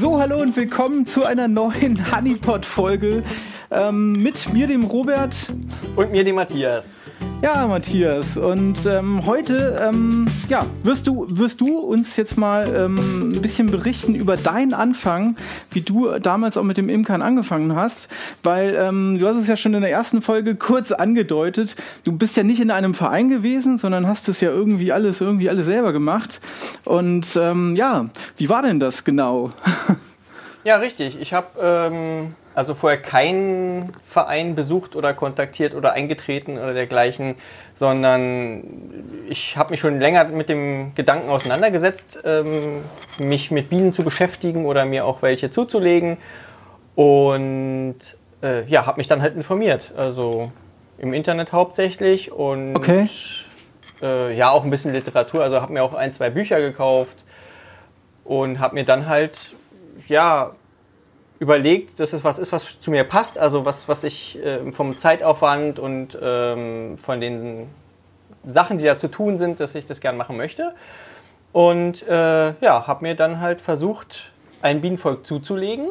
So, hallo und willkommen zu einer neuen Honeypot-Folge ähm, mit mir, dem Robert. Und mir, dem Matthias. Ja, Matthias. Und ähm, heute ähm, ja, wirst, du, wirst du uns jetzt mal ähm, ein bisschen berichten über deinen Anfang, wie du damals auch mit dem Imkern angefangen hast. Weil ähm, du hast es ja schon in der ersten Folge kurz angedeutet. Du bist ja nicht in einem Verein gewesen, sondern hast es ja irgendwie alles, irgendwie alles selber gemacht. Und ähm, ja, wie war denn das genau? Ja, richtig. Ich habe ähm, also vorher keinen Verein besucht oder kontaktiert oder eingetreten oder dergleichen, sondern ich habe mich schon länger mit dem Gedanken auseinandergesetzt, ähm, mich mit Bienen zu beschäftigen oder mir auch welche zuzulegen. Und äh, ja, habe mich dann halt informiert. Also im Internet hauptsächlich und Okay. äh, ja, auch ein bisschen Literatur. Also habe mir auch ein, zwei Bücher gekauft und habe mir dann halt, ja, überlegt, dass es was ist, was zu mir passt, also was, was ich äh, vom Zeitaufwand und ähm, von den Sachen, die da zu tun sind, dass ich das gern machen möchte. Und äh, ja, habe mir dann halt versucht, ein Bienenvolk zuzulegen.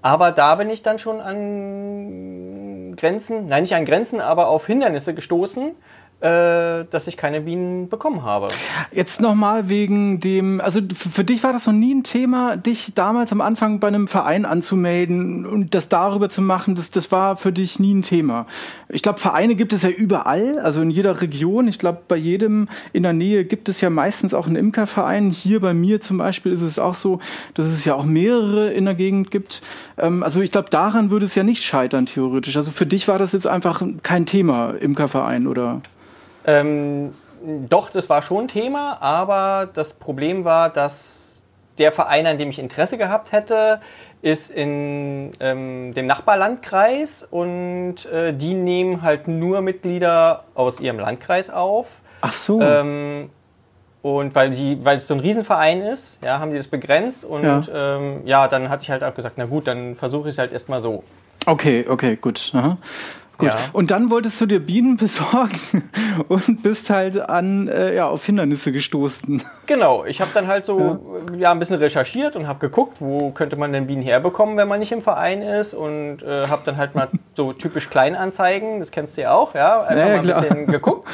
Aber da bin ich dann schon an Grenzen, nein, nicht an Grenzen, aber auf Hindernisse gestoßen, dass ich keine Bienen bekommen habe. Jetzt nochmal wegen dem, also für dich war das noch nie ein Thema, dich damals am Anfang bei einem Verein anzumelden und das darüber zu machen, das, das war für dich nie ein Thema. Ich glaube, Vereine gibt es ja überall, also in jeder Region. Ich glaube, bei jedem in der Nähe gibt es ja meistens auch einen Imkerverein. Hier bei mir zum Beispiel ist es auch so, dass es ja auch mehrere in der Gegend gibt. Ähm, also ich glaube, daran würde es ja nicht scheitern, theoretisch. Also für dich war das jetzt einfach kein Thema, Imkerverein, oder? Ähm, doch, das war schon ein Thema, aber das Problem war, dass der Verein, an dem ich Interesse gehabt hätte, ist in ähm, dem Nachbarlandkreis und äh, die nehmen halt nur Mitglieder aus ihrem Landkreis auf. Ach so. Ähm, und weil, die, weil es so ein Riesenverein ist, ja, haben die das begrenzt und Ja. ja, ähm, ja dann hatte ich halt auch gesagt, na gut, dann versuche ich es halt erstmal so. Okay, okay, gut. Aha. Gut. Ja. Und dann wolltest du dir Bienen besorgen und bist halt an äh, ja, auf Hindernisse gestoßen. Genau, ich habe dann halt so ja. ein bisschen recherchiert und habe geguckt, wo könnte man denn Bienen herbekommen, wenn man nicht im Verein ist und äh, habe dann halt mal so typisch Kleinanzeigen, das kennst du ja auch, ja, einfach Ja, ja, mal ein klar. bisschen geguckt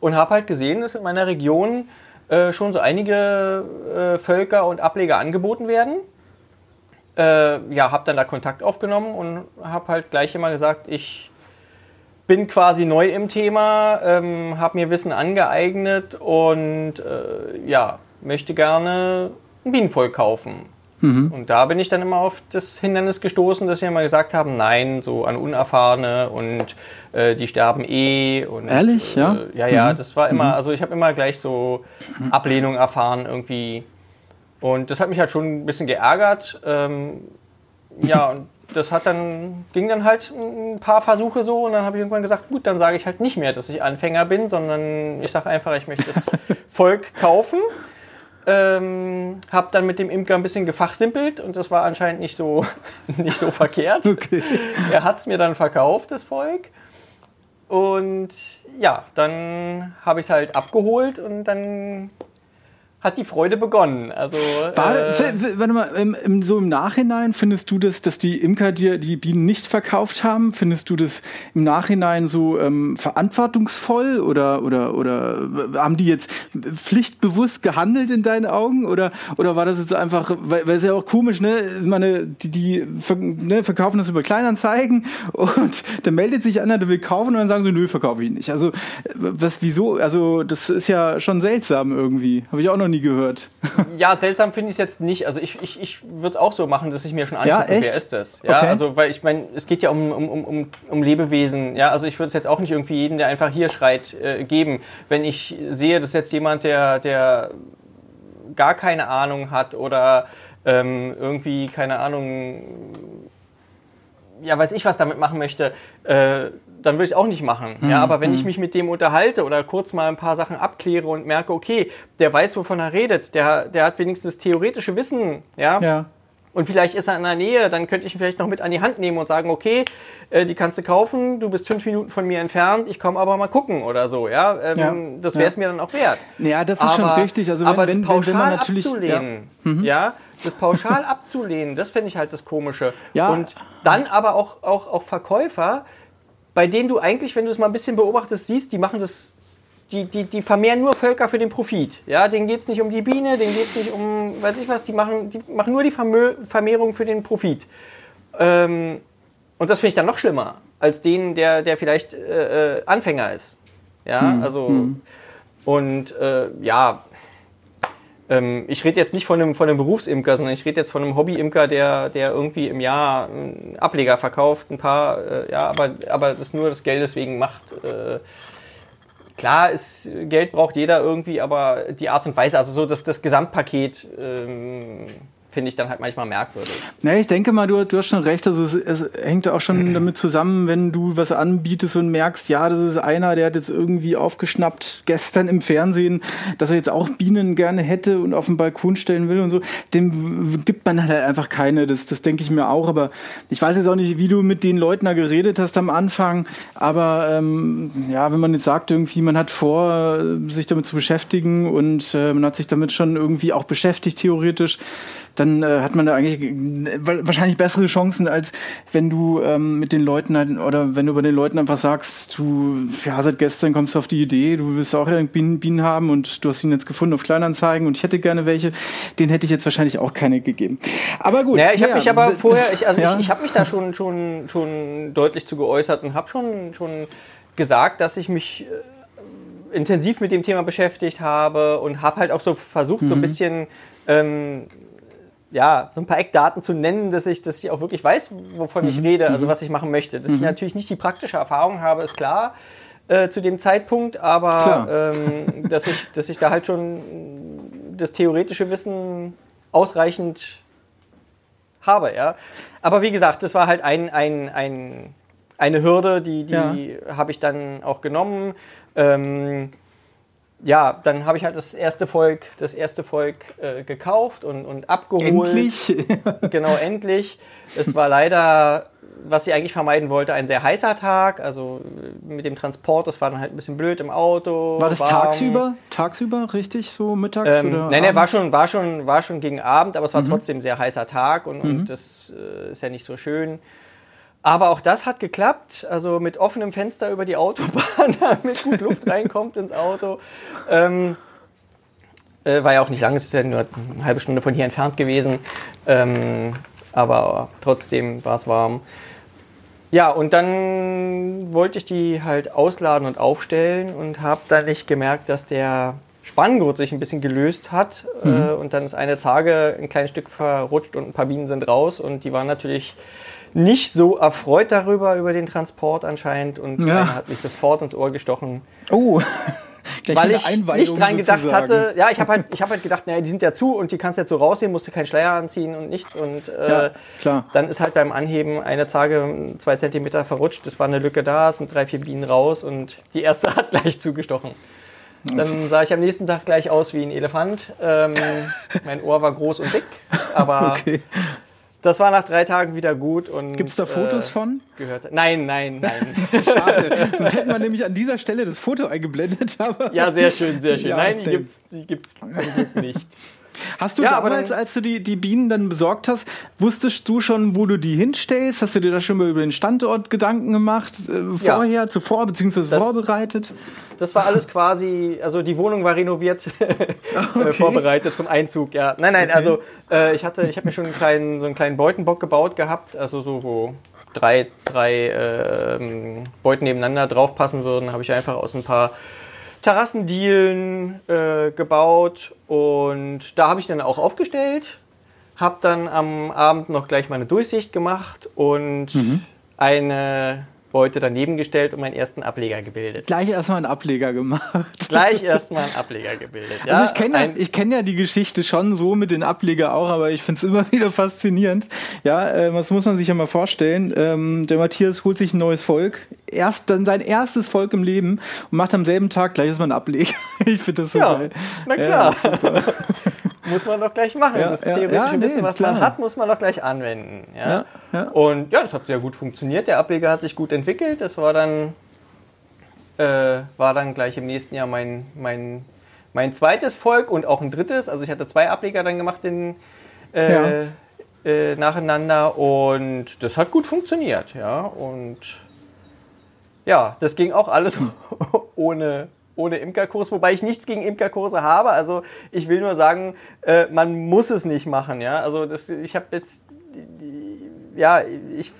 und habe halt gesehen, dass in meiner Region äh, schon so einige äh, Völker und Ableger angeboten werden. Äh, ja, habe dann da Kontakt aufgenommen und habe halt gleich immer gesagt, ich bin quasi neu im Thema, ähm, habe mir Wissen angeeignet und äh, ja, möchte gerne ein Bienenvolk kaufen. Und da bin ich dann immer auf das Hindernis gestoßen, dass sie immer gesagt haben, nein, so an Unerfahrene und äh, die sterben eh. Und, Ehrlich? Ja? Äh, ja, ja, das war immer, also ich habe immer gleich so Ablehnung erfahren irgendwie. Und das hat mich halt schon ein bisschen geärgert. Ähm, ja, und das hat dann, ging dann halt ein paar Versuche so und dann habe ich irgendwann gesagt, gut, dann sage ich halt nicht mehr, dass ich Anfänger bin, sondern ich sage einfach, ich möchte das Volk kaufen. Ähm, habe dann mit dem Imker ein bisschen gefachsimpelt und das war anscheinend nicht so, nicht so verkehrt. Okay. Er hat es mir dann verkauft, das Volk. Und ja, dann habe ich es halt abgeholt und dann hat die Freude begonnen. Also, War, äh, warte mal, im, im, so im Nachhinein findest du das, dass die Imker dir die Bienen nicht verkauft haben? Findest du das im Nachhinein so ähm, verantwortungsvoll oder, oder, oder haben die jetzt pflichtbewusst gehandelt in deinen Augen? Oder, oder war das jetzt einfach, weil, weil es ja auch komisch, ne? Meine, die, die ne, verkaufen das über Kleinanzeigen und dann meldet sich einer, der will kaufen und dann sagen sie, nö, verkaufe ich nicht. Also, was, wieso? Also, das ist ja schon seltsam irgendwie. Habe ich auch noch nie gehört. Ja, seltsam finde ich es jetzt nicht. Also ich, ich, ich würde es auch so machen, dass ich mir schon Ja, angucke, echt? wer ist das. Ja, Okay. also weil ich meine, es geht ja um, um, um- um, um Lebewesen. Ja, also ich würde es jetzt auch nicht irgendwie jedem, der einfach hier schreit, äh, geben. Wenn ich sehe, dass jetzt jemand, der, der gar keine Ahnung hat oder ähm, irgendwie, keine Ahnung, ja, weiß ich, was damit machen möchte, äh, dann würde ich es auch nicht machen. Mhm, Ja, aber wenn ich mich mit dem unterhalte oder kurz mal ein paar Sachen abkläre und merke, okay, der weiß, wovon er redet, der, der hat wenigstens theoretische Wissen, ja, Ja. und vielleicht ist er in der Nähe, dann könnte ich ihn vielleicht noch mit an die Hand nehmen und sagen, okay, äh, die kannst du kaufen, du bist fünf Minuten von mir entfernt, ich komme aber mal gucken oder so, ja. Ähm, Ja, Das wäre es ja. mir dann auch wert. Ja, das ist schon richtig. Also wenn, aber wenn, das pauschal wenn man natürlich. abzulehnen, ja, das pauschal abzulehnen, das finde ich halt das Komische. Ja. Und dann aber auch, auch, auch Verkäufer, bei denen du eigentlich, wenn du es mal ein bisschen beobachtest, siehst, die machen das, die, die, die vermehren nur Völker für den Profit. Ja, denen geht es nicht um die Biene, denen geht es nicht um, weiß ich was, die machen, die machen nur die Vermehrung für den Profit. Ähm, und das finde ich dann noch schlimmer, als den, der, der vielleicht äh, äh Anfänger ist. Ja, Hm, also, und äh, ja, ähm, ich rede jetzt nicht von einem, von einem Berufsimker, sondern ich rede jetzt von einem Hobbyimker, der, der irgendwie im Jahr einen Ableger verkauft, ein paar, äh, ja, aber, aber das nur des Geldes wegen macht. Äh, klar, ist, Geld braucht jeder irgendwie, aber die Art und Weise, also so das, das Gesamtpaket, ähm, finde ich dann halt manchmal merkwürdig. Ne, ich denke mal, du, du hast schon recht. Also es, es hängt auch schon damit zusammen, wenn du was anbietest und merkst, ja, das ist einer, der hat jetzt irgendwie aufgeschnappt gestern im Fernsehen, dass er jetzt auch Bienen gerne hätte und auf den Balkon stellen will und so. Dem gibt man halt einfach keine. Das, das denke ich mir auch. Aber ich weiß jetzt auch nicht, wie du mit den Leuten da geredet hast am Anfang. Aber ähm, ja, wenn man jetzt sagt, irgendwie, man hat vor, sich damit zu beschäftigen und äh, man hat sich damit schon irgendwie auch beschäftigt, theoretisch dann äh, hat man da eigentlich äh, wahrscheinlich bessere Chancen, als wenn du ähm, mit den Leuten halt, oder wenn du bei den Leuten einfach sagst, du, ja, seit gestern kommst du auf die Idee, du willst auch Bienen, Bienen haben und du hast ihn jetzt gefunden auf Kleinanzeigen und ich hätte gerne welche, den hätte ich jetzt wahrscheinlich auch keine gegeben. Aber gut. Naja, ich habe ja, mich aber vorher, ich, also ja. ich, ich habe mich da schon, schon, schon deutlich zu geäußert und habe schon, schon gesagt, dass ich mich äh, intensiv mit dem Thema beschäftigt habe und habe halt auch so versucht, Mhm. so ein bisschen ähm, ja, so ein paar Eckdaten zu nennen, dass ich, dass ich auch wirklich weiß, wovon Mhm. ich rede, also was ich machen möchte. Dass ich natürlich nicht die praktische Erfahrung habe, ist klar äh, zu dem Zeitpunkt, aber ähm, dass, ich, dass ich da halt schon das theoretische Wissen ausreichend habe, ja. Aber wie gesagt, das war halt ein, ein, ein, eine Hürde, die, die habe ich dann auch genommen. Ähm, ja, dann habe ich halt das erste Volk, das erste Volk äh, gekauft und, und abgeholt. Endlich. Genau, endlich. Es war leider, was ich eigentlich vermeiden wollte, ein sehr heißer Tag. Also äh, mit dem Transport, das war dann halt ein bisschen blöd im Auto. War das warm. tagsüber? Tagsüber, richtig? So mittags Ähm, oder? nein, nein, war schon, war, schon, war schon gegen Abend, aber es Mhm. war trotzdem ein sehr heißer Tag und, und das äh, ist ja nicht so schön. Aber auch das hat geklappt, also mit offenem Fenster über die Autobahn, damit gut Luft reinkommt ins Auto. Ähm, äh, war ja auch nicht lang, es ist ja nur eine halbe Stunde von hier entfernt gewesen. Ähm, aber trotzdem war es warm. Ja, und dann wollte ich die halt ausladen und aufstellen und habe dann nicht gemerkt, dass der Spanngurt sich ein bisschen gelöst hat. Äh, und dann ist eine Zarge ein kleines Stück verrutscht und ein paar Bienen sind raus. Und die waren natürlich nicht so erfreut darüber, über den Transport anscheinend. Und Ja. hat mich sofort ins Ohr gestochen Oh. Gleich weil ich nicht dran gedacht sozusagen. hatte. Ja, ich habe halt, ich hab halt gedacht, naja, die sind ja zu und die kannst du jetzt so rausnehmen, musst du keinen Schleier anziehen und nichts. Und äh, Ja, klar. dann ist halt beim Anheben eine Zarge zwei Zentimeter verrutscht. Es war eine Lücke da, es sind drei, vier Bienen raus und die erste hat gleich zugestochen. Dann sah ich am nächsten Tag gleich aus wie ein Elefant. Ähm, mein Ohr war groß und dick, aber Okay. Das war nach drei Tagen wieder gut. Und, Gibt es da Fotos äh, von? Gehört. Nein, nein, nein. Schade. Sonst hätte man nämlich an dieser Stelle das Foto eingeblendet. Aber Ja, sehr schön, sehr schön. Ja, nein, die die gibt's zum Glück nicht. Hast du Ja, damals, dann- als du die, die Bienen dann besorgt hast, wusstest du schon, wo du die hinstellst? Hast du dir da schon mal über den Standort Gedanken gemacht? Äh, Ja. vorher, zuvor, beziehungsweise Das- vorbereitet? Das war alles quasi, also die Wohnung war renoviert, äh, vorbereitet zum Einzug, ja. Nein, nein, also äh, ich hatte, ich habe mir schon einen kleinen, so einen kleinen Beutenbock gebaut gehabt, also so, wo drei, drei ähm, Beuten nebeneinander draufpassen würden, habe ich einfach aus ein paar Terrassendielen äh, gebaut und da habe ich dann auch aufgestellt, habe dann am Abend noch gleich meine Durchsicht gemacht und eine Beute daneben gestellt und meinen ersten Ableger gebildet. Gleich erstmal einen Ableger gemacht. Gleich erstmal einen Ableger gebildet. Ja, also ich kenne ja, ich kenn ja die Geschichte schon so mit den Ableger auch, aber ich finde es immer wieder faszinierend. Ja, äh, das muss man sich ja mal vorstellen. Ähm, der Matthias holt sich ein neues Volk, erst dann sein erstes Volk im Leben und macht am selben Tag gleich erstmal einen Ableger. ich finde das so Ja, geil. na Ja, klar. Muss man doch gleich machen. Ja, das ja, theoretische ja, nee, Wissen, was klar. man hat, muss man doch gleich anwenden. Ja? Und ja, das hat sehr gut funktioniert. Der Ableger hat sich gut entwickelt. Das war dann, äh, war dann gleich im nächsten Jahr mein, mein, mein zweites Volk und auch ein drittes. Also ich hatte zwei Ableger dann gemacht in, äh, äh, nacheinander und das hat gut funktioniert, ja. Und ja, das ging auch alles ohne, ohne Imkerkurs, wobei ich nichts gegen Imkerkurse habe. Also ich will nur sagen, äh, man muss es nicht machen, ja. Also das, ich habe jetzt, ja, ich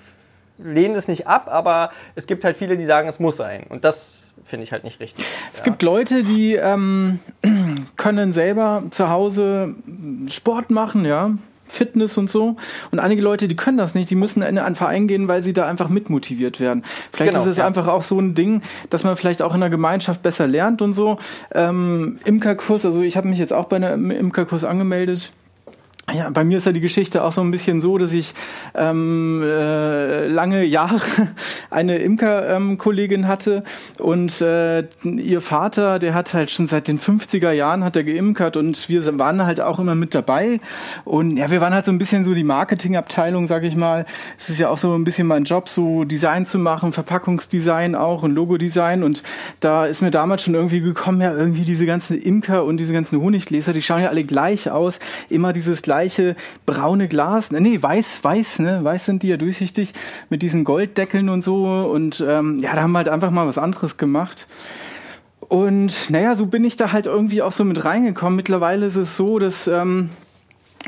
lehne es nicht ab, aber es gibt halt viele, die sagen, es muss sein. Und das finde ich halt nicht richtig. Es ja. gibt Leute, die ähm, können selber zu Hause Sport machen, ja. Fitness und so. Und einige Leute, die können das nicht, die müssen in einen Verein gehen, weil sie da einfach mitmotiviert werden. Vielleicht genau, ist es ja. einfach auch so ein Ding, dass man vielleicht auch in der Gemeinschaft besser lernt und so. Ähm, Imkerkurs, also ich habe mich jetzt auch bei einem Imkerkurs angemeldet ja, bei mir ist ja die Geschichte auch so ein bisschen so, dass ich ähm, äh, lange Jahre eine Imker-Kollegin ähm, hatte und äh, ihr Vater, der hat halt schon seit den 50er Jahren hat er geimkert und wir waren halt auch immer mit dabei. Und ja, wir waren halt so ein bisschen so die Marketingabteilung, sag ich mal. Es ist ja auch so ein bisschen mein Job, so Design zu machen, Verpackungsdesign auch und Logodesign. Und da ist mir damals schon irgendwie gekommen, ja, irgendwie diese ganzen Imker und diese ganzen Honiggläser, die schauen ja alle gleich aus, immer dieses gleiche gleiche braune Glas. Nee, weiß, weiß, ne? Weiß sind die ja durchsichtig mit diesen Golddeckeln und so. Und ähm, ja, da haben wir halt einfach mal was anderes gemacht. Und naja, so bin ich da halt irgendwie auch so mit reingekommen. Mittlerweile ist es so, dass ähm,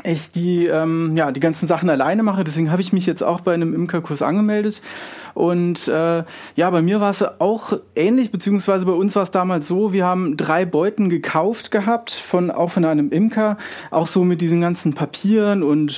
ich die, ähm, ja, die ganzen Sachen alleine mache. Deswegen habe ich mich jetzt auch bei einem Imkerkurs angemeldet. Und äh, ja, bei mir war es auch ähnlich, beziehungsweise bei uns war es damals so, wir haben drei Beuten gekauft gehabt, von, auch von einem Imker, auch so mit diesen ganzen Papieren und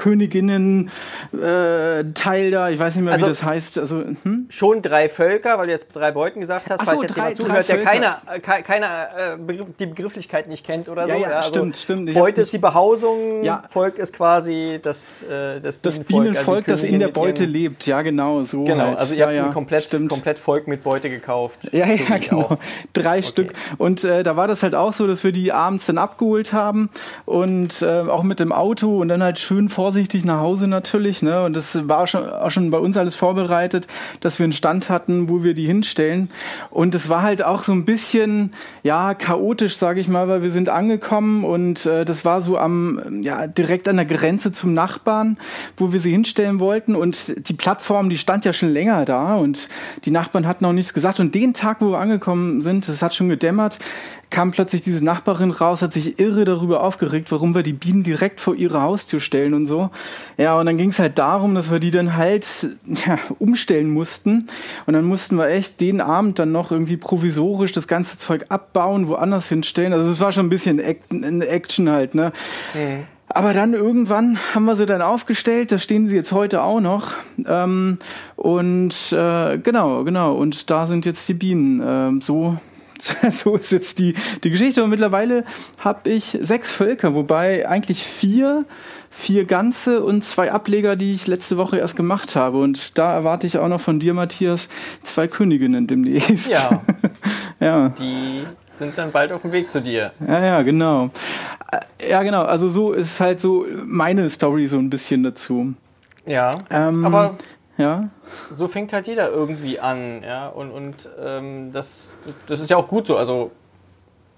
Königinnen äh, Teil da, ich weiß nicht mehr, also, wie das heißt. Also, hm? Schon drei Völker, weil du jetzt drei Beuten gesagt hast, Ach falls so, jetzt drei, jemand zuhört, der keiner keine, keine äh, Begriff, die Begrifflichkeit nicht kennt oder ja, so. Ja, ja also stimmt, stimmt. Beute ist die Behausung, ja. Volk ist quasi das, äh, das Bienenvolk. Das Bienenvolk, also das in der Beute lebt, ja genau, so Genau, halt. also ihr habt ein komplett, komplett Volk mit Beute gekauft. Ja, ja, so genau. Drei okay. Stück. Und äh, da war das halt auch so, dass wir die abends dann abgeholt haben und äh, auch mit dem Auto und dann halt schön vorsichtig nach Hause natürlich, ne? Und das war schon, auch schon bei uns alles vorbereitet, dass wir einen Stand hatten, wo wir die hinstellen. Und es war halt auch so ein bisschen, ja, chaotisch, sage ich mal, weil wir sind angekommen und äh, das war so am, ja, direkt an der Grenze zum Nachbarn, wo wir sie hinstellen wollten. Und die Plattform, die stand ja schon länger da und die Nachbarn hatten auch nichts gesagt. Und den Tag, wo wir angekommen sind, es hat schon gedämmert, kam plötzlich diese Nachbarin raus, hat sich irre darüber aufgeregt, warum wir die Bienen direkt vor ihre Haustür stellen und so. Ja, und dann ging es halt darum, dass wir die dann halt ja, umstellen mussten. Und dann mussten wir echt den Abend dann noch irgendwie provisorisch das ganze Zeug abbauen, woanders hinstellen. Also es war schon ein bisschen Action halt, ne? Mhm. Aber dann irgendwann haben wir sie dann aufgestellt, da stehen sie jetzt heute auch noch. Ähm, und äh, genau, genau, und da sind jetzt die Bienen. Ähm, so so ist jetzt die, die Geschichte. Und mittlerweile habe ich sechs Völker, wobei eigentlich vier, vier ganze und zwei Ableger, die ich letzte Woche erst gemacht habe. Und da erwarte ich auch noch von dir, Matthias, zwei Königinnen demnächst. Ja. ja. Die sind dann bald auf dem Weg zu dir. Ja, ja, genau. Ja, genau. Also so ist halt so meine Story so ein bisschen dazu. Ja. Ähm, aber ja. So fängt halt jeder irgendwie an, ja. Und, und ähm, das, das ist ja auch gut so. Also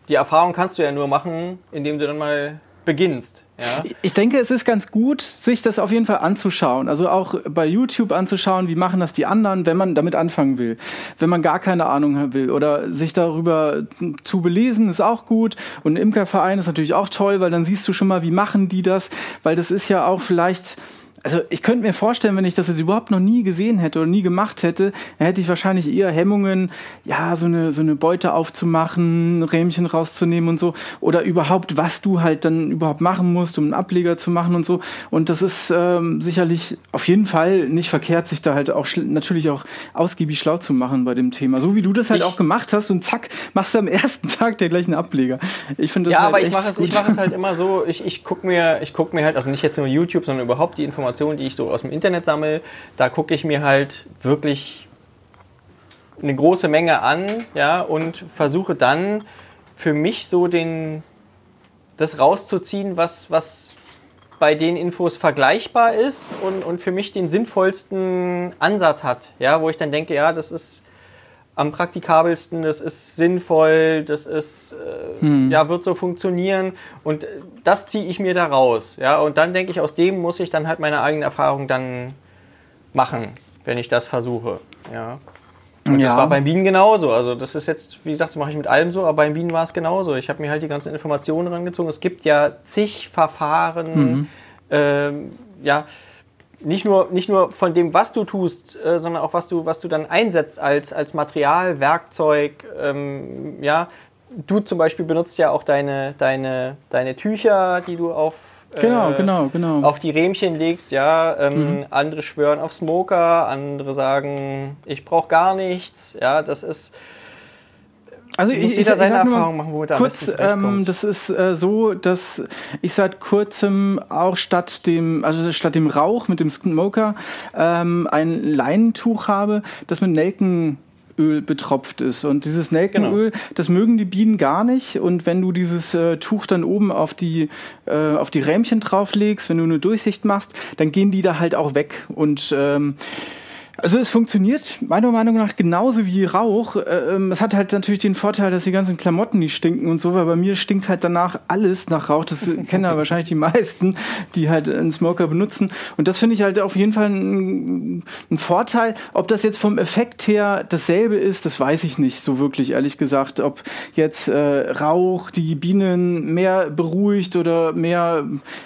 die Erfahrung kannst du ja nur machen, indem du dann mal beginnst. Ja? Ich denke, es ist ganz gut, sich das auf jeden Fall anzuschauen. Also auch bei YouTube anzuschauen, wie machen das die anderen, wenn man damit anfangen will. Wenn man gar keine Ahnung haben will oder sich darüber zu belesen, ist auch gut. Und ein Imkerverein ist natürlich auch toll, weil dann siehst du schon mal, wie machen die das, weil das ist ja auch vielleicht also ich könnte mir vorstellen, wenn ich das jetzt überhaupt noch nie gesehen hätte oder nie gemacht hätte, dann hätte ich wahrscheinlich eher Hemmungen, ja, so eine, so eine Beute aufzumachen, Rähmchen rauszunehmen und so. Oder überhaupt, was du halt dann überhaupt machen musst, um einen Ableger zu machen und so. Und das ist ähm, sicherlich auf jeden Fall nicht verkehrt, sich da halt auch natürlich auch ausgiebig schlau zu machen bei dem Thema. So wie du das halt ich auch gemacht hast und zack, machst du am ersten Tag der gleichen Ableger. Ich finde das ja, halt aber ich mache es, ich mach es halt immer so, ich, ich gucke mir, ich guck mir halt, also nicht jetzt nur YouTube, sondern überhaupt die Informationen Informationen, die ich so aus dem Internet sammle, da gucke ich mir halt wirklich eine große Menge an, ja, und versuche dann für mich so den, das rauszuziehen, was, was bei den Infos vergleichbar ist und, und für mich den sinnvollsten Ansatz hat, ja, wo ich dann denke, ja, das ist am praktikabelsten, das ist sinnvoll, das ist, äh, hm. ja, wird so funktionieren und das ziehe ich mir da raus. Ja, und dann denke ich, aus dem muss ich dann halt meine eigene Erfahrung dann machen, wenn ich das versuche. Ja. Und ja. das war beim Bienen genauso. Also das ist jetzt, wie gesagt, das mache ich mit allem so, aber beim Bienen war es genauso. Ich habe mir halt die ganzen Informationen rangezogen. Es gibt ja zig Verfahren, mhm. ähm, ja, nicht nur, nicht nur von dem, was du tust, äh, sondern auch was du, was du dann einsetzt als, als Material, Werkzeug. Ähm, ja, du zum Beispiel benutzt ja auch deine, deine, deine Tücher, die du auf genau, äh, genau, genau. auf die Rähmchen legst, ja. Ähm, mhm. Andere schwören auf Smoker, andere sagen, ich brauche gar nichts. Ja, das ist also ich, jeder ich, seine ich Erfahrung machen, womit er kurz, ähm, das ist äh, so, dass ich seit kurzem auch statt dem, also statt dem Rauch mit dem Smoker ähm, ein Leinentuch habe, das mit Nelken Öl betropft ist. Und dieses Nelkenöl, genau. das mögen die Bienen gar nicht. Und wenn du dieses äh, Tuch dann oben auf die, äh, auf die Rähmchen drauflegst, wenn du eine Durchsicht machst, dann gehen die da halt auch weg. Und ähm, also es funktioniert meiner Meinung nach genauso wie Rauch. Äh, ähm, es hat halt natürlich den Vorteil, dass die ganzen Klamotten nicht stinken und so, weil bei mir stinkt halt danach alles nach Rauch. Das kennen ja wahrscheinlich die meisten, die halt einen Smoker benutzen. Und das finde ich halt auf jeden Fall ein, ein, Vorteil. Ob das jetzt vom Effekt her dasselbe ist, das weiß ich nicht so wirklich, ehrlich gesagt. Ob jetzt äh, Rauch die Bienen mehr beruhigt oder mehr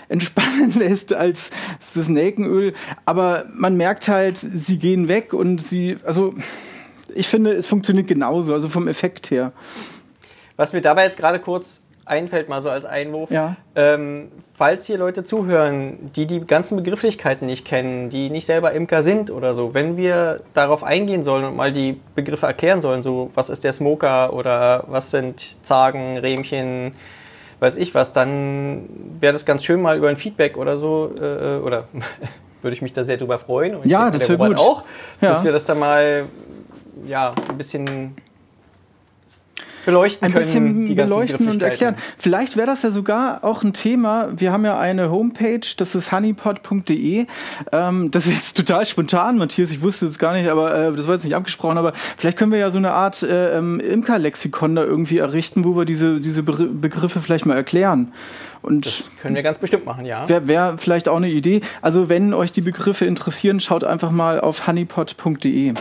entspannen lässt als das Nelkenöl. Aber man merkt halt, sie gehen gehen weg und sie, also ich finde, es funktioniert genauso, also vom Effekt her. Was mir dabei jetzt gerade kurz einfällt, mal so als Einwurf, ja. ähm, falls hier Leute zuhören, die die ganzen Begrifflichkeiten nicht kennen, die nicht selber Imker sind oder so, wenn wir darauf eingehen sollen und mal die Begriffe erklären sollen, so was ist der Smoker oder was sind Zagen, Rähmchen, weiß ich was, dann wäre das ganz schön mal über ein Feedback oder so, äh, oder würde ich mich da sehr drüber freuen. Und ja, das wäre gut. auch, ja. dass wir das dann mal ja, ein bisschen beleuchten ein bisschen beleuchten und erklären. Vielleicht wäre das ja sogar auch ein Thema. Wir haben ja eine Homepage, das ist honeypot.de. Ähm, das ist jetzt total spontan, Matthias. Ich wusste es gar nicht, aber äh, das war jetzt nicht abgesprochen. Aber vielleicht können wir ja so eine Art äh, ähm, Imker-Lexikon da irgendwie errichten, wo wir diese, diese Begriffe vielleicht mal erklären. Und das können wir ganz bestimmt machen, ja. Wäre wär vielleicht auch eine Idee. Also wenn euch die Begriffe interessieren, schaut einfach mal auf honeypot.de.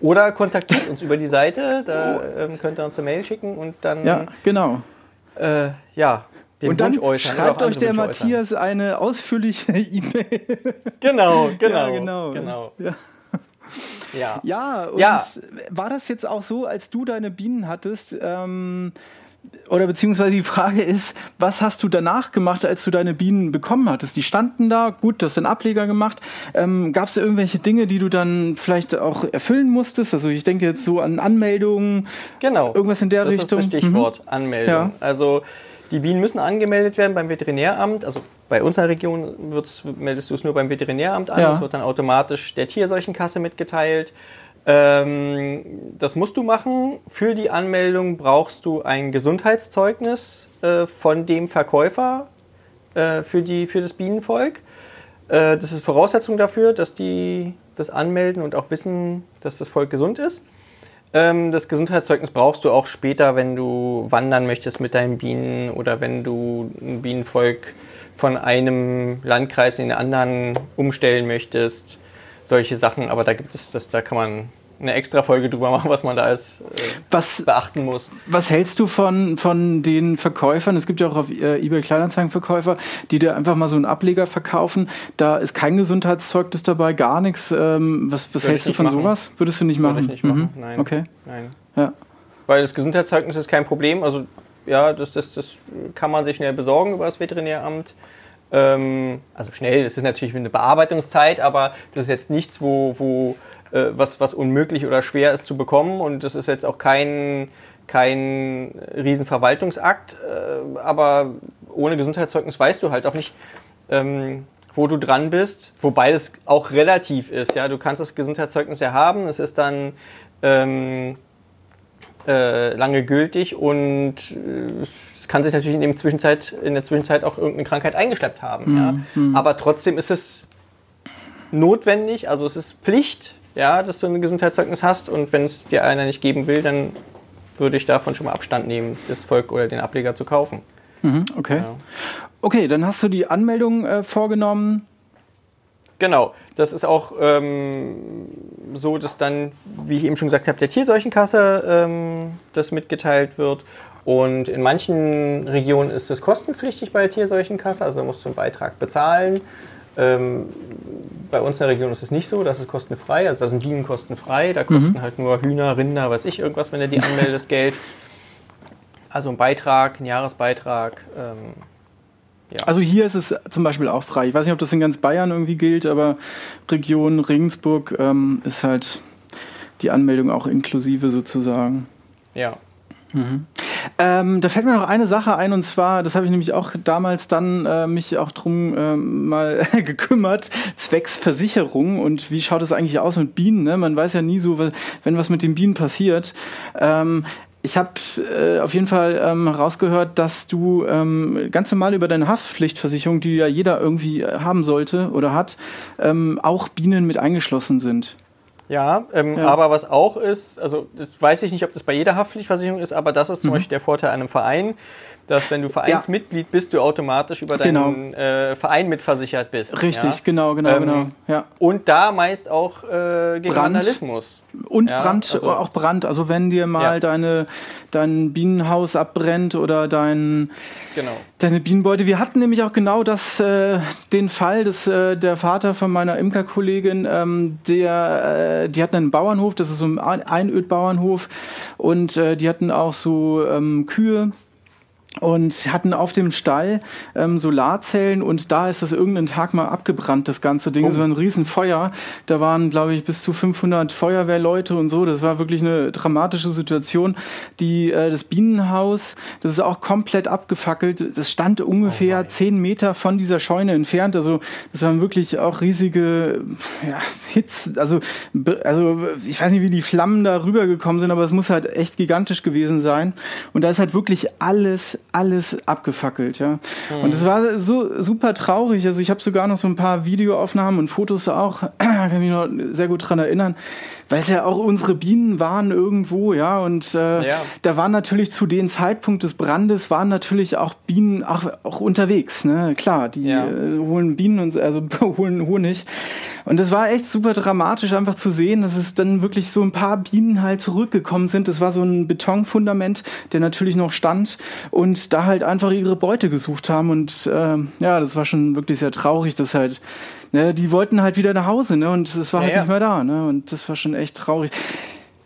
Oder kontaktiert uns über die Seite, da ähm, könnt ihr uns eine Mail schicken und dann. Ja, genau. Äh, ja, den und dann äußern, schreibt euch der Wunsch Matthias äußern. eine ausführliche E-Mail. Genau, genau. Ja, genau. genau. Ja. Ja. ja, und ja. war das jetzt auch so, als du deine Bienen hattest, ähm, oder beziehungsweise die Frage ist, was hast du danach gemacht, als du deine Bienen bekommen hattest? Die standen da, gut, du hast den Ableger gemacht. Ähm, Gab es irgendwelche Dinge, die du dann vielleicht auch erfüllen musstest? Also ich denke jetzt so an Anmeldungen. Genau. Irgendwas in der das Richtung. Das ist das Stichwort, mhm. Anmeldung. Ja. Also die Bienen müssen angemeldet werden beim Veterinäramt. Also bei unserer Region meldest du es nur beim Veterinäramt an. Ja. wird dann automatisch der Tierseuchenkasse mitgeteilt. Ähm, das musst du machen. Für die Anmeldung brauchst du ein Gesundheitszeugnis äh, von dem Verkäufer äh, für, die, für das Bienenvolk. Äh, das ist Voraussetzung dafür, dass die das anmelden und auch wissen, dass das Volk gesund ist. Ähm, das Gesundheitszeugnis brauchst du auch später, wenn du wandern möchtest mit deinen Bienen oder wenn du ein Bienenvolk von einem Landkreis in den anderen umstellen möchtest solche Sachen, aber da gibt es das, da kann man eine extra Folge drüber machen, was man da alles äh, was, beachten muss. Was hältst du von, von den Verkäufern? Es gibt ja auch auf äh, eBay Kleinanzeigen Verkäufer, die dir einfach mal so einen Ableger verkaufen. Da ist kein Gesundheitszeugnis dabei, gar nichts. Ähm, was was hältst du von machen. sowas? Würdest du nicht machen? Würde ich nicht machen. Mhm. Nein. Okay. Nein. Ja. Weil das Gesundheitszeugnis ist kein Problem. Also ja, das, das, das kann man sich schnell besorgen über das Veterinäramt. Ähm, also schnell, das ist natürlich eine Bearbeitungszeit, aber das ist jetzt nichts, wo, wo äh, was, was unmöglich oder schwer ist zu bekommen. Und das ist jetzt auch kein, kein Riesenverwaltungsakt, äh, aber ohne Gesundheitszeugnis weißt du halt auch nicht, ähm, wo du dran bist, wobei das auch relativ ist. Ja, du kannst das Gesundheitszeugnis ja haben, es ist dann ähm, äh, lange gültig und äh, es kann sich natürlich in, der Zwischenzeit, in der Zwischenzeit auch irgendeine Krankheit eingeschleppt haben. Mhm. Ja. Aber trotzdem ist es notwendig, also es ist Pflicht, ja, dass du ein Gesundheitszeugnis hast und wenn es dir einer nicht geben will, dann würde ich davon schon mal Abstand nehmen, das Volk oder den Ableger zu kaufen. Mhm, okay. Ja. Okay, dann hast du die Anmeldung äh, vorgenommen. Genau, das ist auch ähm, so, dass dann, wie ich eben schon gesagt habe, der Tierseuchenkasse ähm, das mitgeteilt wird. Und in manchen Regionen ist es kostenpflichtig bei der Tierseuchenkasse, also musst du einen Beitrag bezahlen. Ähm, bei uns in der Region ist es nicht so, das ist kostenfrei, also da sind Bienen kostenfrei, da kosten mhm. halt nur Hühner, Rinder, weiß ich, irgendwas, wenn du die anmeldest, Geld. Also ein Beitrag, ein Jahresbeitrag. Ähm, ja. Also hier ist es zum Beispiel auch frei. Ich weiß nicht, ob das in ganz Bayern irgendwie gilt, aber Region Regensburg ähm, ist halt die Anmeldung auch inklusive sozusagen. Ja. Mhm. Ähm, da fällt mir noch eine Sache ein und zwar, das habe ich nämlich auch damals dann äh, mich auch drum äh, mal gekümmert, zwecks Versicherung und wie schaut es eigentlich aus mit Bienen? Ne? Man weiß ja nie so, wenn was mit den Bienen passiert. Ähm, ich habe äh, auf jeden Fall ähm, rausgehört, dass du ähm, ganz normal über deine Haftpflichtversicherung, die ja jeder irgendwie äh, haben sollte oder hat, ähm, auch Bienen mit eingeschlossen sind. Ja, ähm, ja, aber was auch ist, also das weiß ich nicht, ob das bei jeder Haftpflichtversicherung ist, aber das ist zum mhm. Beispiel der Vorteil an einem Verein dass wenn du Vereinsmitglied bist, du automatisch über deinen genau. äh, Verein mitversichert bist. Richtig, genau, genau, ähm, genau. Ja. Und da meist auch äh, gegen Brand. Vandalismus. Und Brand, also, auch Brand. Also wenn dir mal deine, dein Bienenhaus abbrennt oder dein, genau. deine Bienenbeute. Wir hatten nämlich auch genau das, äh, den Fall, dass äh, der Vater von meiner Imkerkollegin, ähm, der, äh, die hatten einen Bauernhof, das ist so ein Einödbauernhof und äh, die hatten auch so ähm, Kühe und hatten auf dem Stall ähm, Solarzellen und da ist das irgendeinen Tag mal abgebrannt, das ganze Ding. Es oh. war ein Riesenfeuer. Da waren, glaube ich, bis zu 500 Feuerwehrleute und so. Das war wirklich eine dramatische Situation. Die, äh, das Bienenhaus, das ist auch komplett abgefackelt. Das stand ungefähr oh zehn Meter von dieser Scheune entfernt. Also das waren wirklich auch riesige ja, Hits. Also, also ich weiß nicht, wie die Flammen da rübergekommen sind, aber es muss halt echt gigantisch gewesen sein. Und da ist halt wirklich alles alles abgefackelt, ja. Mhm. Und es war so super traurig. Also ich habe sogar noch so ein paar Videoaufnahmen und Fotos auch, kann mich noch sehr gut dran erinnern weil es ja auch unsere Bienen waren irgendwo, ja, und äh, ja. da waren natürlich zu dem Zeitpunkt des Brandes waren natürlich auch Bienen auch, auch unterwegs, ne, klar, die ja. äh, holen Bienen und also holen Honig und das war echt super dramatisch einfach zu sehen, dass es dann wirklich so ein paar Bienen halt zurückgekommen sind. Das war so ein Betonfundament, der natürlich noch stand und da halt einfach ihre Beute gesucht haben und äh, ja, das war schon wirklich sehr traurig, dass halt ne, die wollten halt wieder nach Hause, ne? Und es war halt ja, nicht mehr da, ne? Und das war schon echt traurig.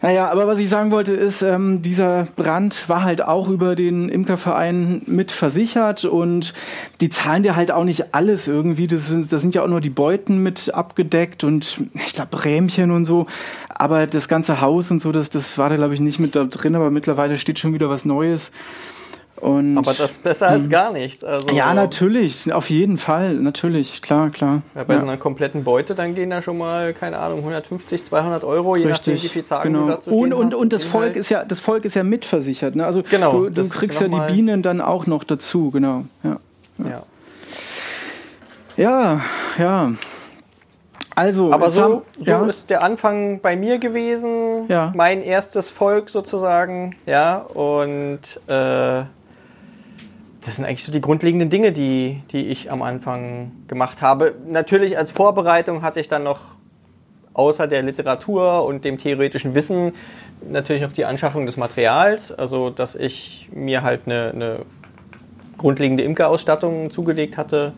Naja, aber was ich sagen wollte ist, ähm, dieser Brand war halt auch über den Imkerverein mit versichert und die zahlen dir halt auch nicht alles irgendwie. Das sind, das sind ja auch nur die Beuten mit abgedeckt und ich glaube Rähmchen und so. Aber das ganze Haus und so, das, das war da glaube ich nicht mit da drin, aber mittlerweile steht schon wieder was Neues. Und, aber das ist besser als hm. gar nichts. Also, ja, natürlich, auf jeden Fall, natürlich, klar, klar. Ja, bei ja. so einer kompletten Beute, dann gehen da schon mal, keine Ahnung, 150, 200 Euro, je Richtig, nachdem, wie viel Zagen genau. du dazu Und, und, und das Volk ist ja, das Volk ist ja mitversichert, ne? Also genau, du, du kriegst ja die Bienen dann auch noch dazu, genau. Ja. Ja, ja. ja. Also, aber so, so ja. ist der Anfang bei mir gewesen. Ja. Mein erstes Volk sozusagen. Ja, und äh, das sind eigentlich so die grundlegenden Dinge, die, die ich am Anfang gemacht habe. Natürlich als Vorbereitung hatte ich dann noch außer der Literatur und dem theoretischen Wissen natürlich noch die Anschaffung des Materials, also dass ich mir halt eine, eine grundlegende Imkerausstattung zugelegt hatte.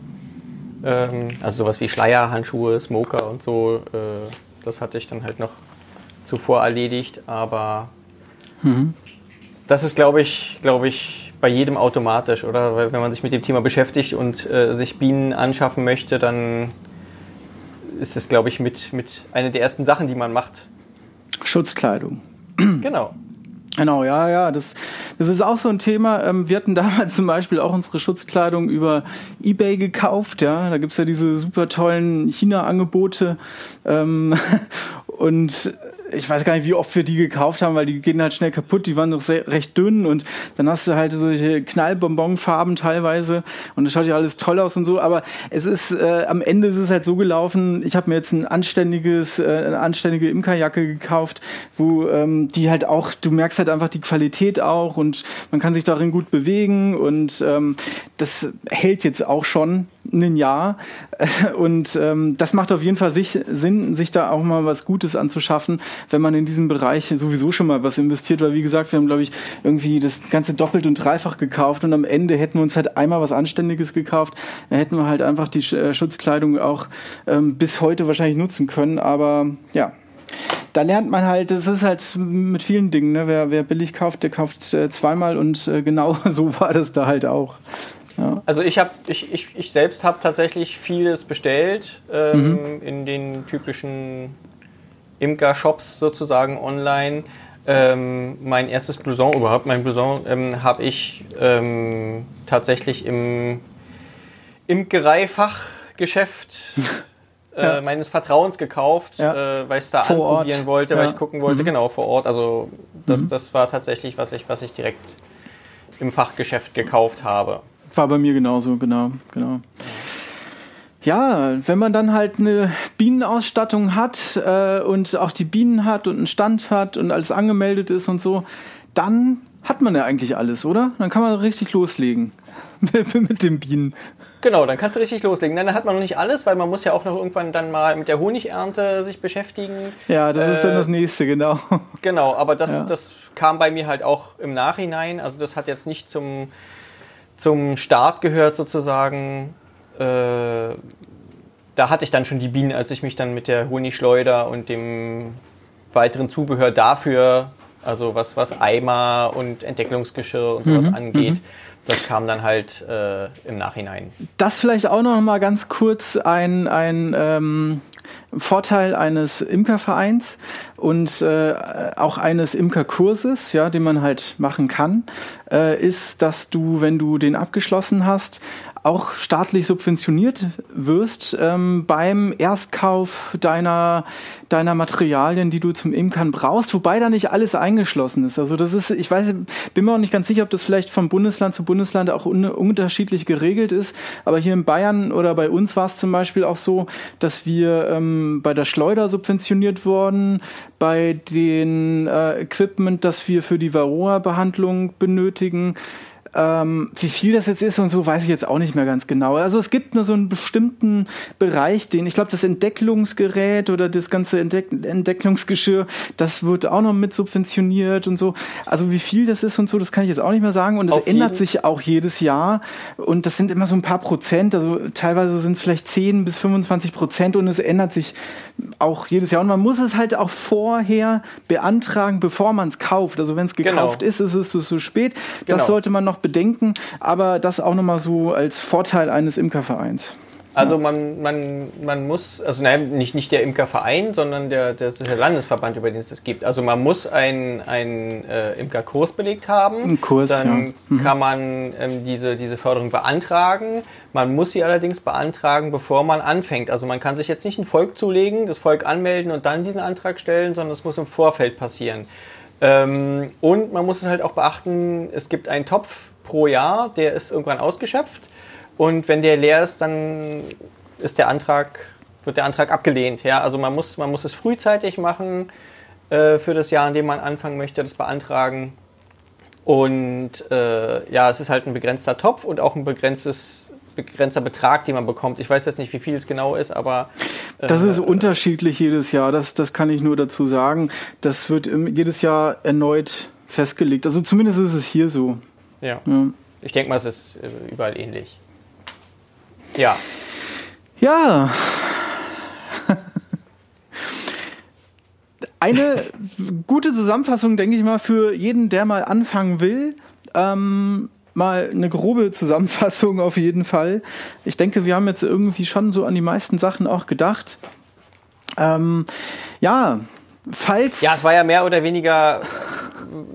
Ähm, also sowas wie Schleier, Handschuhe, Smoker und so. Äh, das hatte ich dann halt noch zuvor erledigt, aber mhm. das ist, glaube ich, glaube ich, bei jedem automatisch, oder? Weil wenn man sich mit dem Thema beschäftigt und äh, sich Bienen anschaffen möchte, dann ist das, glaube ich, mit, mit einer der ersten Sachen, die man macht. Schutzkleidung. Genau. Genau, ja, ja, das, das ist auch so ein Thema. Ähm, wir hatten damals zum Beispiel auch unsere Schutzkleidung über Ebay gekauft, ja. Da gibt's ja diese super tollen China-Angebote. Ähm, und ich weiß gar nicht, wie oft wir die gekauft haben, weil die gehen halt schnell kaputt, die waren noch sehr, recht dünn und dann hast du halt solche Knallbonbonfarben teilweise und das schaut ja alles toll aus und so, aber es ist, äh, am Ende ist es halt so gelaufen, ich habe mir jetzt ein anständiges, äh, eine anständige Imkerjacke gekauft, wo ähm, die halt auch, du merkst halt einfach die Qualität auch und man kann sich darin gut bewegen und ähm, das hält jetzt auch schon ein Jahr. Und ähm, das macht auf jeden Fall sich, Sinn, sich da auch mal was Gutes anzuschaffen, wenn man in diesem Bereich sowieso schon mal was investiert, weil wie gesagt, wir haben glaube ich irgendwie das ganze doppelt und dreifach gekauft und am Ende hätten wir uns halt einmal was Anständiges gekauft, dann hätten wir halt einfach die äh, Schutzkleidung auch ähm, bis heute wahrscheinlich nutzen können, aber ja, da lernt man halt, das ist halt mit vielen Dingen, ne? wer, wer billig kauft, der kauft äh, zweimal. Und äh, genau so war das da halt auch. Ja. Also ich habe, ich, ich, ich selbst habe tatsächlich vieles bestellt ähm, mhm. in den typischen Imker-Shops sozusagen online. Ähm, mein erstes Blouson, überhaupt mein Blouson, ähm, habe ich ähm, tatsächlich im Imkereifachgeschäft äh, ja. meines Vertrauens gekauft, ja. äh, weil ich es da vor anprobieren Ort. wollte, weil ich gucken wollte, mhm. genau, vor Ort. Also das, mhm. das war tatsächlich, was ich, was ich direkt im Fachgeschäft gekauft habe. War bei mir genauso, genau, genau. Ja, wenn man dann halt eine Bienenausstattung hat äh, und auch die Bienen hat und einen Stand hat und alles angemeldet ist und so, dann hat man ja eigentlich alles, oder? Dann kann man richtig loslegen mit den Bienen. Genau, dann kannst du richtig loslegen. Nein, dann hat man noch nicht alles, weil man muss ja auch noch irgendwann dann mal mit der Honigernte sich beschäftigen. Ja, das äh, ist dann das nächste, genau. Genau, aber das, ja. das kam bei mir halt auch im Nachhinein. Also das hat jetzt nicht zum zum Start gehört sozusagen. Äh, da hatte ich dann schon die Bienen, als ich mich dann mit der Honigschleuder und dem weiteren Zubehör dafür, also was, was Eimer und Entdeckungsgeschirr und sowas mhm, angeht, mhm. das kam dann halt äh, im Nachhinein. Das vielleicht auch noch mal ganz kurz ein, ein ähm, Vorteil eines Imkervereins und äh, auch eines Imkerkurses, ja, den man halt machen kann, äh, ist, dass du, wenn du den abgeschlossen hast, auch staatlich subventioniert wirst ähm, beim Erstkauf deiner, deiner Materialien, die du zum Imkern brauchst, wobei da nicht alles eingeschlossen ist. Also das ist, ich weiß, bin mir auch nicht ganz sicher, ob das vielleicht von Bundesland zu Bundesland auch un unterschiedlich geregelt ist, aber hier in Bayern oder bei uns war es zum Beispiel auch so, dass wir ähm, bei der Schleuder subventioniert wurden, bei den äh, Equipment, das wir für die Varroa-Behandlung benötigen, ähm, wie viel das jetzt ist und so, weiß ich jetzt auch nicht mehr ganz genau. Also es gibt nur so einen bestimmten Bereich, den ich glaube, das Entdecklungsgerät oder das ganze Entdeck Entdecklungsgeschirr, das wird auch noch mit subventioniert und so. Also wie viel das ist und so, das kann ich jetzt auch nicht mehr sagen. Und es ändert sich auch jedes Jahr. Und das sind immer so ein paar Prozent. Also teilweise sind es vielleicht 10 bis 25 Prozent und es ändert sich auch jedes Jahr. Und man muss es halt auch vorher beantragen, bevor man es kauft. Also wenn es gekauft genau. ist, ist es zu spät. Das genau. sollte man noch bedenken, aber das auch nochmal so als Vorteil eines Imkervereins. Also man, man, man muss, also nein, nicht, nicht der Imkerverein, sondern der, der, der Landesverband, über den es das gibt. Also man muss einen, einen äh, Imkerkurs belegt haben. Ein Kurs, Dann ja. mhm. kann man ähm, diese, diese Förderung beantragen. Man muss sie allerdings beantragen, bevor man anfängt. Also man kann sich jetzt nicht ein Volk zulegen, das Volk anmelden und dann diesen Antrag stellen, sondern es muss im Vorfeld passieren. Ähm, und man muss es halt auch beachten, es gibt einen Topf pro Jahr, der ist irgendwann ausgeschöpft. Und wenn der leer ist, dann ist der Antrag, wird der Antrag abgelehnt. Ja? Also man muss, man muss es frühzeitig machen äh, für das Jahr, in dem man anfangen möchte, das beantragen. Und äh, ja, es ist halt ein begrenzter Topf und auch ein begrenztes, begrenzter Betrag, den man bekommt. Ich weiß jetzt nicht, wie viel es genau ist, aber. Äh, das ist unterschiedlich jedes Jahr, das, das kann ich nur dazu sagen. Das wird jedes Jahr erneut festgelegt. Also zumindest ist es hier so. Ja. ja. Ich denke mal, es ist äh, überall ähnlich. Ja. Ja. Eine gute Zusammenfassung, denke ich mal, für jeden, der mal anfangen will. Ähm, mal eine grobe Zusammenfassung auf jeden Fall. Ich denke, wir haben jetzt irgendwie schon so an die meisten Sachen auch gedacht. Ähm, ja, falls. Ja, es war ja mehr oder weniger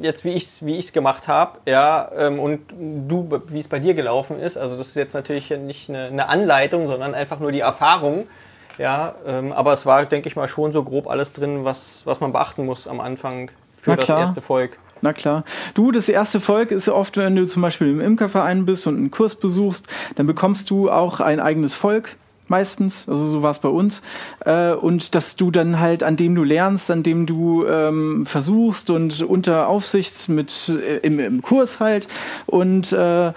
jetzt, wie ich es wie ich's gemacht habe, ja, ähm, und du, wie es bei dir gelaufen ist. Also das ist jetzt natürlich nicht eine, eine, Anleitung, sondern einfach nur die Erfahrung, Ja, ähm, aber es war, denke ich mal, schon so grob alles drin, was, was man beachten muss am Anfang für das erste Volk. Na klar. Du, das erste Volk ist oft, wenn du zum Beispiel im Imkerverein bist und einen Kurs besuchst, dann bekommst du auch ein eigenes Volk meistens, also so war es bei uns. Äh, und dass du dann halt, an dem du lernst, an dem du ähm, versuchst und unter Aufsicht mit äh, im, im Kurs halt. Und äh,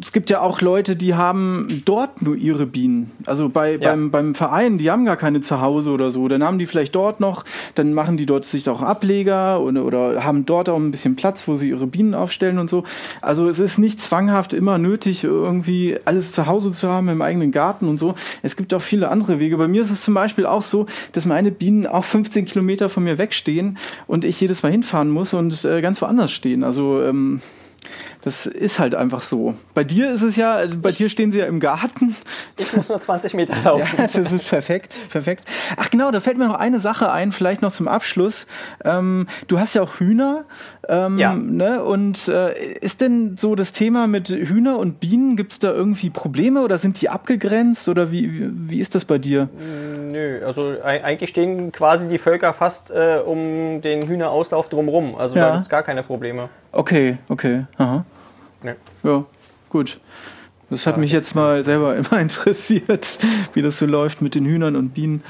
es gibt ja auch Leute, die haben dort nur ihre Bienen. Also bei, ja. beim, beim Verein, die haben gar keine zu Hause oder so. Dann haben die vielleicht dort noch, dann machen die dort sich auch Ableger oder, oder haben dort auch ein bisschen Platz, wo sie ihre Bienen aufstellen und so. Also es ist nicht zwanghaft immer nötig, irgendwie alles zu Hause zu haben im eigenen Garten und so. Es gibt auch viele andere Wege. Bei mir ist es zum Beispiel auch so, dass meine Bienen auch 15 Kilometer von mir wegstehen und ich jedes Mal hinfahren muss und äh, ganz woanders stehen. Also ähm, das ist halt einfach so. Bei dir ist es ja, bei dir stehen sie ja im Garten. Ich muss nur 20 Meter laufen. Ja, das ist perfekt, perfekt. Ach genau, da fällt mir noch eine Sache ein, vielleicht noch zum Abschluss. Ähm, du hast ja auch Hühner. Ähm, ja. Ne? Und äh, ist denn so das Thema mit Hühner und Bienen, gibt es da irgendwie Probleme oder sind die abgegrenzt oder wie, wie, wie ist das bei dir? Nö, also eigentlich stehen quasi die Völker fast äh, um den Hühnerauslauf drumherum. Also ja. da gibt es gar keine Probleme. Okay, okay. Aha. Nee. Ja, gut. Das hat mich jetzt mal selber immer interessiert, wie das so läuft mit den Hühnern und Bienen.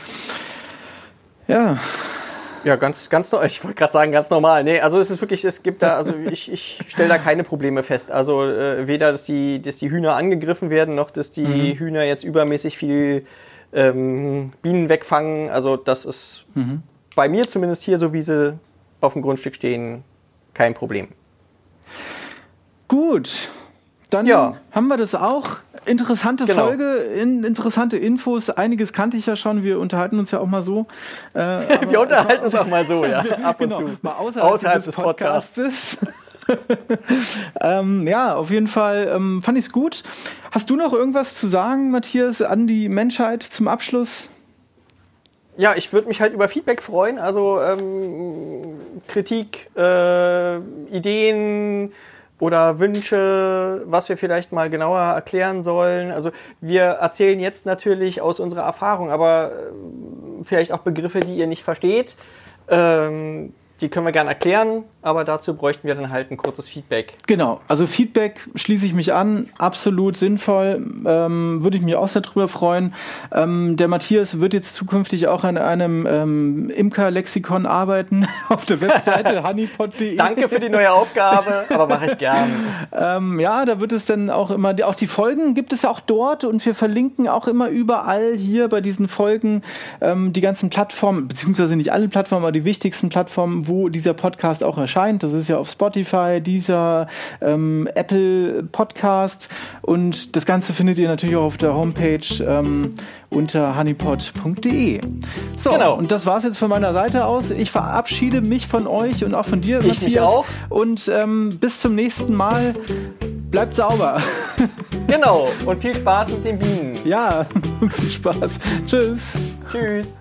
Ja. Ja, ganz, ganz, ich wollte gerade sagen, ganz normal. Nee, also es ist wirklich, es gibt da, also ich, ich stelle da keine Probleme fest. Also äh, weder, dass die, dass die Hühner angegriffen werden, noch dass die mhm. Hühner jetzt übermäßig viel ähm, Bienen wegfangen. Also das ist mhm. bei mir zumindest hier, so wie sie auf dem Grundstück stehen, kein Problem. Gut. Dann ja. haben wir das auch. Interessante genau. Folge, in, interessante Infos. Einiges kannte ich ja schon. Wir unterhalten uns ja auch mal so. Äh, wir unterhalten uns auch mal so, ja. Ab und genau, zu. Mal außerhalb, außerhalb des Podcasts. ähm, ja, auf jeden Fall ähm, fand ich es gut. Hast du noch irgendwas zu sagen, Matthias, an die Menschheit zum Abschluss? Ja, ich würde mich halt über Feedback freuen. Also ähm, Kritik, äh, Ideen oder Wünsche, was wir vielleicht mal genauer erklären sollen. Also wir erzählen jetzt natürlich aus unserer Erfahrung, aber äh, vielleicht auch Begriffe, die ihr nicht versteht. Ähm, die können wir gerne erklären, aber dazu bräuchten wir dann halt ein kurzes Feedback. Genau, also Feedback schließe ich mich an, absolut sinnvoll, ähm, würde ich mich auch sehr drüber freuen. Ähm, der Matthias wird jetzt zukünftig auch an einem ähm, Imker-Lexikon arbeiten auf der Webseite honeypot.de. Danke für die neue Aufgabe, aber mache ich gern. Ähm, ja, da wird es dann auch immer, auch die Folgen gibt es auch dort und wir verlinken auch immer überall hier bei diesen Folgen ähm, die ganzen Plattformen, beziehungsweise nicht alle Plattformen, aber die wichtigsten Plattformen, wo dieser Podcast auch erscheint. Das ist ja auf Spotify, dieser ähm, Apple Podcast und das Ganze findet ihr natürlich auch auf der Homepage ähm, unter honeypot.de. So, genau. und das war's jetzt von meiner Seite aus. Ich verabschiede mich von euch und auch von dir, ich Matthias. Auch. Und ähm, bis zum nächsten Mal. Bleibt sauber. Genau. Und viel Spaß mit den Bienen. Ja, viel Spaß. Tschüss. Tschüss.